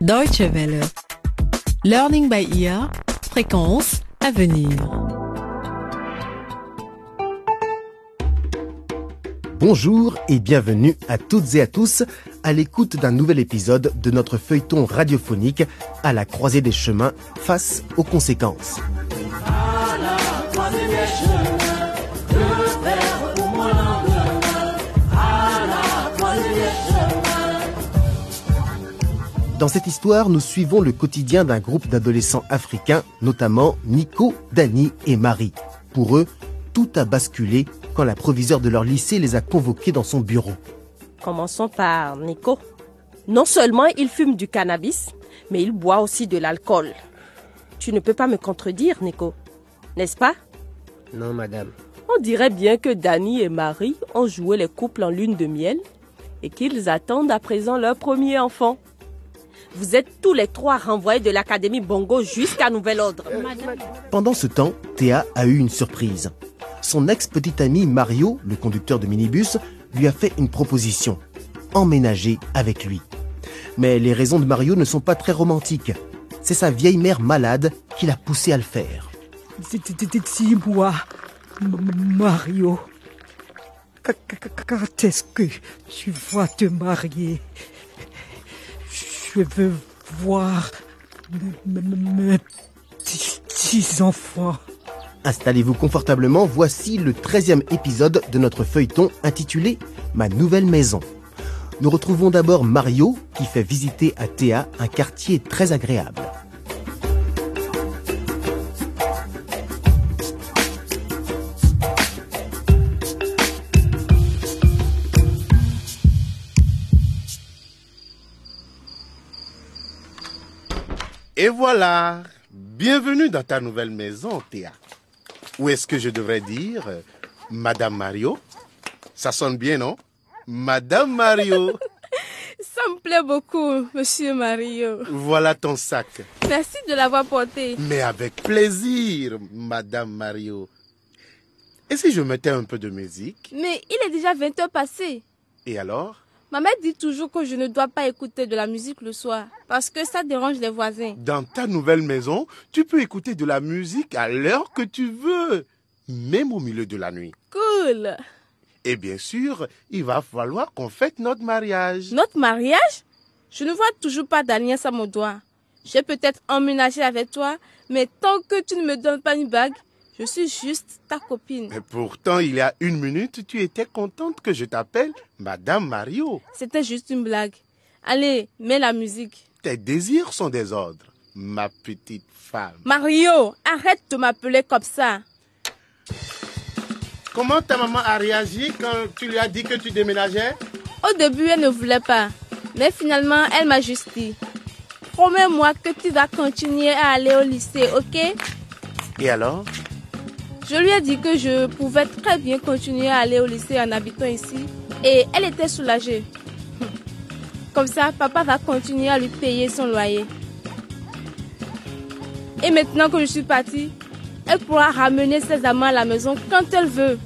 Deutsche Welle. Learning by ear. Fréquence à venir. Bonjour et bienvenue à toutes et à tous à l'écoute d'un nouvel épisode de notre feuilleton radiophonique à la croisée des chemins face aux conséquences. Dans cette histoire, nous suivons le quotidien d'un groupe d'adolescents africains, notamment Nico, Dani et Marie. Pour eux, tout a basculé quand la proviseure de leur lycée les a convoqués dans son bureau. Commençons par Nico. Non seulement il fume du cannabis, mais il boit aussi de l'alcool. Tu ne peux pas me contredire, Nico, n'est-ce pas? Non, madame. On dirait bien que Dani et Marie ont joué les couples en lune de miel et qu'ils attendent à présent leur premier enfant. Vous êtes tous les trois renvoyés de l'Académie Bongo jusqu'à nouvel ordre. Pendant ce temps, Théa a eu une surprise. Son ex-petit ami Mario, le conducteur de minibus, lui a fait une proposition. Emménager avec lui. Mais les raisons de Mario ne sont pas très romantiques. C'est sa vieille mère malade qui l'a poussé à le faire. Dis-moi, Mario, quand est-ce que tu vas te marier? Je veux voir mes petits-enfants. Installez-vous confortablement, voici le 13e épisode de notre feuilleton intitulé Ma nouvelle maison. Nous retrouvons d'abord Mario qui fait visiter à Théa un quartier très agréable. Et voilà, bienvenue dans ta nouvelle maison, Théa. Ou est-ce que je devrais dire euh, Madame Mario? Ça sonne bien, non? Madame Mario. Ça me plaît beaucoup, Monsieur Mario. Voilà ton sac. Merci de l'avoir porté. Mais avec plaisir, Madame Mario. Et si je mettais un peu de musique? Mais il est déjà 20 heures passées. Et alors? Ma mère dit toujours que je ne dois pas écouter de la musique le soir parce que ça dérange les voisins. Dans ta nouvelle maison, tu peux écouter de la musique à l'heure que tu veux, même au milieu de la nuit. Cool. Et bien sûr, il va falloir qu'on fête notre mariage. Notre mariage? Je ne vois toujours pas d'alliance à mon doigt. J'ai peut-être emménagé avec toi, mais tant que tu ne me donnes pas une bague, je suis juste ta copine. Mais pourtant, il y a une minute, tu étais contente que je t'appelle Madame Mario. C'était juste une blague. Allez, mets la musique. Tes désirs sont des ordres, ma petite femme. Mario, arrête de m'appeler comme ça. Comment ta maman a réagi quand tu lui as dit que tu déménageais? Au début, elle ne voulait pas. Mais finalement, elle m'a juste dit. Promets-moi que tu vas continuer à aller au lycée, ok? Et alors? Je lui ai dit que je pouvais très bien continuer à aller au lycée en habitant ici. Et elle était soulagée. Comme ça, papa va continuer à lui payer son loyer. Et maintenant que je suis partie, elle pourra ramener ses amants à la maison quand elle veut.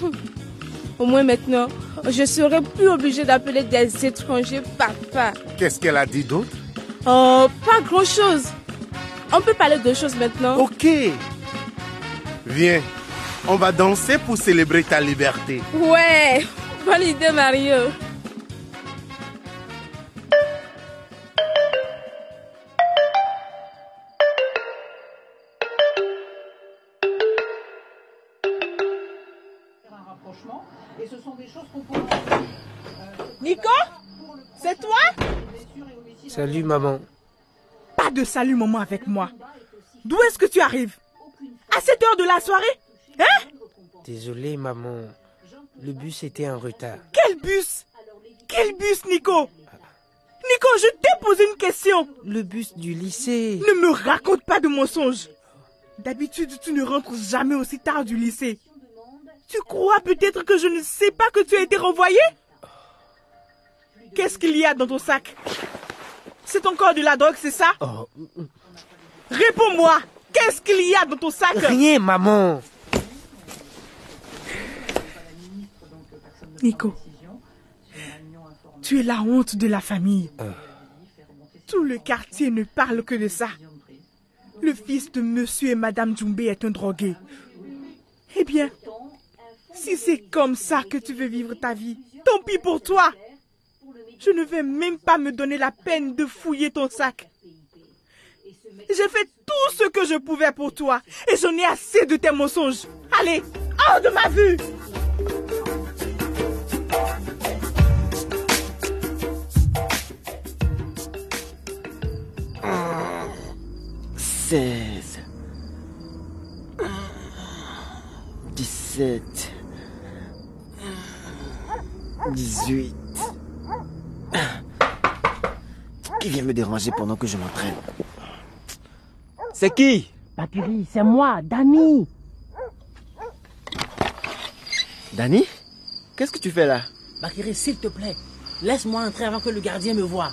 Au moins maintenant, je serai plus obligée d'appeler des étrangers papa. Qu'est-ce qu'elle a dit d'autre? Oh, pas grand-chose. On peut parler de choses maintenant. Ok. Viens, on va danser pour célébrer ta liberté. Ouais, bonne idée Mario. Nico C'est toi Salut, maman. Pas de salut maman avec moi. D'où est-ce que tu arrives? À cette heure de la soirée Hein? Désolé, maman. Le bus était en retard. Quel bus? Quel bus, Nico? Nico, je t'ai posé une question. Le bus du lycée. Ne me raconte pas de mensonges. D'habitude, tu ne rentres jamais aussi tard du lycée. Tu crois peut-être que je ne sais pas que tu as été renvoyé? Qu'est-ce qu'il y a dans ton sac? C'est encore de la drogue, c'est ça? Oh, Réponds-moi Qu'est-ce qu'il y a dans ton sac rien, maman. Nico, tu es la honte de la famille. Tout le quartier ne parle que de ça. Le fils de monsieur et madame Djoumbé est un drogué. Eh bien, si c'est comme ça que tu veux vivre ta vie, tant pis pour toi. Je ne vais même pas me donner la peine de fouiller ton sac. J'ai fait tout ce que je pouvais pour toi et j'en ai assez de tes mensonges. Allez, hors de ma vue 16, 17, 18. Qui vient me déranger pendant que je m'entraîne C'est qui? Bakiri, c'est moi, Dani. Dani? Qu'est-ce que tu fais là? Bakiri, s'il te plaît, laisse-moi entrer avant que le gardien me voie.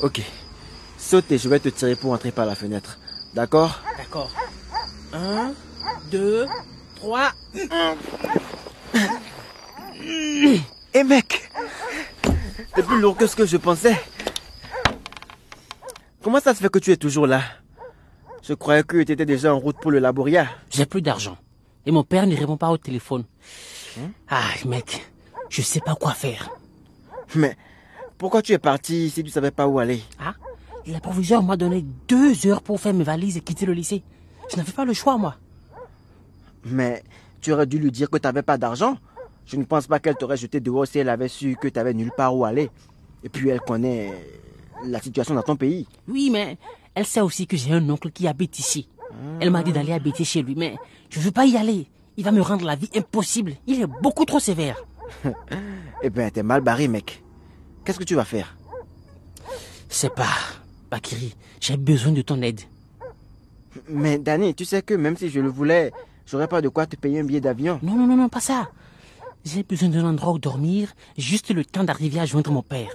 Ok. Saute et je vais te tirer pour entrer par la fenêtre. D'accord? D'accord. Un, deux, trois. Eh mec C'est plus lourd que ce que je pensais. Comment ça se fait que tu es toujours là? Je croyais que tu étais déjà en route pour le laboria. J'ai plus d'argent. Et mon père ne répond pas au téléphone. Ah, mec, je sais pas quoi faire. Mais pourquoi tu es parti si tu savais pas où aller? Ah, la proviseur m'a donné deux heures pour faire mes valises et quitter le lycée. Je n'avais pas le choix, moi. Mais tu aurais dû lui dire que tu n'avais pas d'argent. Je ne pense pas qu'elle t'aurait jeté dehors si elle avait su que tu n'avais nulle part où aller. Et puis elle connaît la situation dans ton pays. Oui, mais elle sait aussi que j'ai un oncle qui habite ici. Elle m'a dit d'aller habiter chez lui, mais je ne veux pas y aller. Il va me rendre la vie impossible. Il est beaucoup trop sévère. eh bien, t'es mal barré, mec. Qu'est-ce que tu vas faire? C'est pas. Bakiri, j'ai besoin de ton aide. Mais Danny, tu sais que même si je le voulais, j'aurais pas de quoi te payer un billet d'avion. Non, non, non, non, pas ça. J'ai besoin d'un endroit où dormir, juste le temps d'arriver à joindre mon père.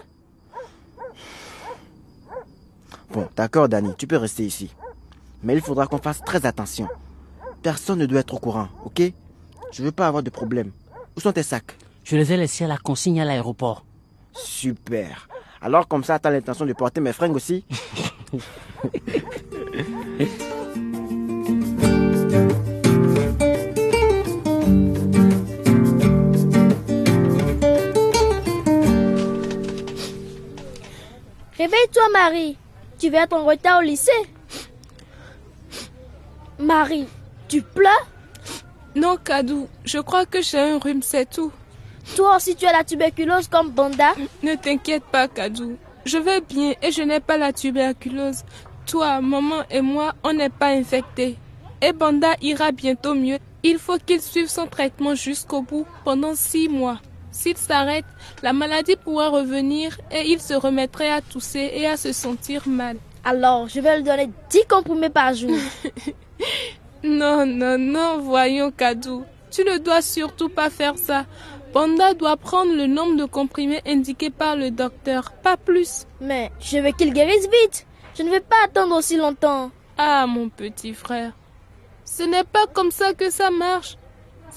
Bon, d'accord, Danny, tu peux rester ici. Mais il faudra qu'on fasse très attention. Personne ne doit être au courant, ok? Je veux pas avoir de problème. Où sont tes sacs? Je les ai laissés à la consigne à l'aéroport. Super. Alors comme ça, t'as l'intention de porter mes fringues aussi? Réveille-toi, Marie. Tu vas être en retard au lycée? Marie, tu pleures? Non, Kadou, je crois que j'ai un rhume, c'est tout. Toi aussi, tu as la tuberculose comme Banda? Ne t'inquiète pas, Kadou. Je vais bien et je n'ai pas la tuberculose. Toi, maman et moi, on n'est pas infectés. Et Banda ira bientôt mieux. Il faut qu'il suive son traitement jusqu'au bout pendant six mois. S'il s'arrête, la maladie pourra revenir et il se remettrait à tousser et à se sentir mal. Alors, je vais lui donner 10 comprimés par jour. non, non, non, voyons, Kadou. Tu ne dois surtout pas faire ça. Banda doit prendre le nombre de comprimés indiqués par le docteur, pas plus. Mais je veux qu'il guérisse vite. Je ne vais pas attendre aussi longtemps. Ah, mon petit frère. Ce n'est pas comme ça que ça marche.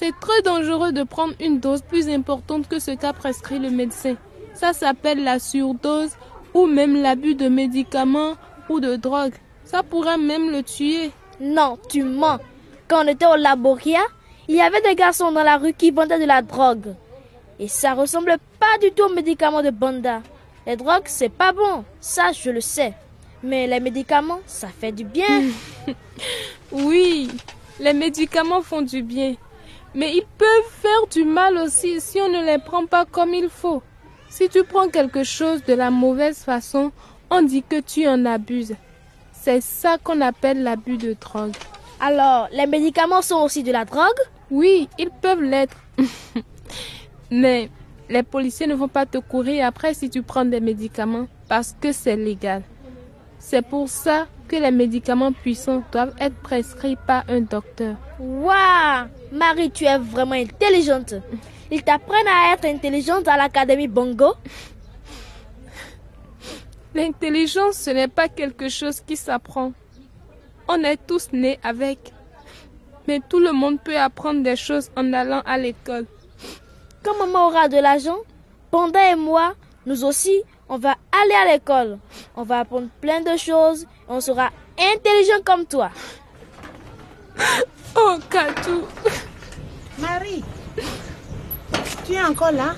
C'est très dangereux de prendre une dose plus importante que ce qu'a prescrit le médecin. Ça s'appelle la surdose ou même l'abus de médicaments ou de drogue. Ça pourrait même le tuer. Non, tu mens. Quand on était au laboria, il y avait des garçons dans la rue qui vendaient de la drogue. Et ça ressemble pas du tout aux médicaments de Banda. Les drogues, c'est pas bon. Ça, je le sais. Mais les médicaments, ça fait du bien. oui, les médicaments font du bien. Mais ils peuvent faire du mal aussi si on ne les prend pas comme il faut. Si tu prends quelque chose de la mauvaise façon, on dit que tu en abuses. C'est ça qu'on appelle l'abus de drogue. Alors, les médicaments sont aussi de la drogue? Oui, ils peuvent l'être. Mais les policiers ne vont pas te courir après si tu prends des médicaments parce que c'est légal. C'est pour ça que les médicaments puissants doivent être prescrits par un docteur. Waouh Marie, tu es vraiment intelligente. Ils t'apprennent à être intelligente à l'Académie Bongo L'intelligence, ce n'est pas quelque chose qui s'apprend. On est tous nés avec. Mais tout le monde peut apprendre des choses en allant à l'école. Quand maman aura de l'argent, Panda et moi, Nous aussi, on va aller à l'école. On va apprendre plein de choses. On sera intelligent comme toi. Oh, Katou. Marie, tu es encore là?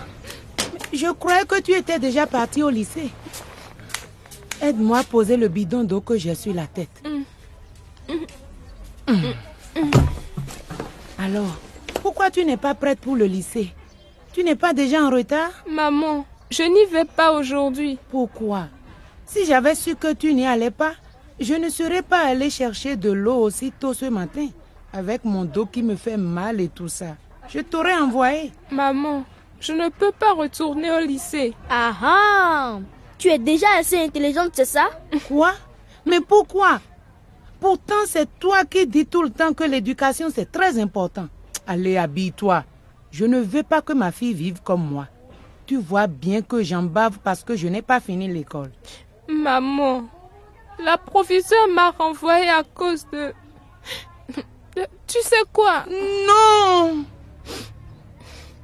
Je croyais que tu étais déjà partie au lycée. Aide-moi à poser le bidon d'eau que j'ai sur la tête. Alors, pourquoi tu n'es pas prête pour le lycée? Tu n'es pas déjà en retard? Maman, je n'y vais pas aujourd'hui. Pourquoi? Si j'avais su que tu n'y allais pas, je ne serais pas allée chercher de l'eau aussitôt ce matin, avec mon dos qui me fait mal et tout ça. Je t'aurais envoyé. Maman, je ne peux pas retourner au lycée. Ah ah Tu es déjà assez intelligente, c'est ça? Quoi? Mais pourquoi? Pourtant, c'est toi qui dis tout le temps que l'éducation, c'est très important. Allez, habille-toi. Je ne veux pas que ma fille vive comme moi. Tu vois bien que j'en bave parce que je n'ai pas fini l'école. Maman, la professeure m'a renvoyée à cause de... de- Tu sais quoi? Non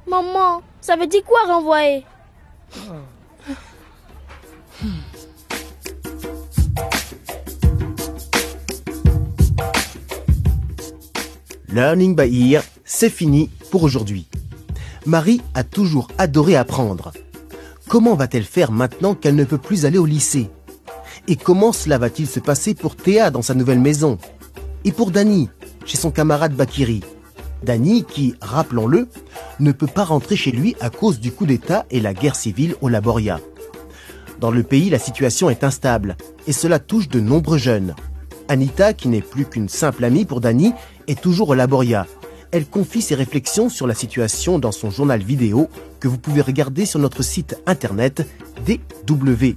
Maman, ça veut dire quoi renvoyer? Learning by Ear, c'est fini pour aujourd'hui. Marie a toujours adoré apprendre. Comment va-t-elle faire maintenant qu'elle ne peut plus aller au lycée? Et comment cela va-t-il se passer pour Théa dans sa nouvelle maison? Et pour Dani, chez son camarade Bakiri? Dani qui, rappelons-le, ne peut pas rentrer chez lui à cause du coup d'État et la guerre civile au Laboria. Dans le pays, la situation est instable et cela touche de nombreux jeunes. Anita, qui n'est plus qu'une simple amie pour Dani, est toujours au Laboria. Elle confie ses réflexions sur la situation dans son journal vidéo que vous pouvez regarder sur notre site internet dw.de/lbe.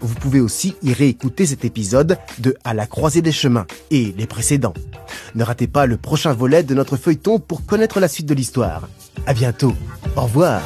Vous pouvez aussi y réécouter cet épisode de À la croisée des chemins et les précédents. Ne ratez pas le prochain volet de notre feuilleton pour connaître la suite de l'histoire. À bientôt. Au revoir.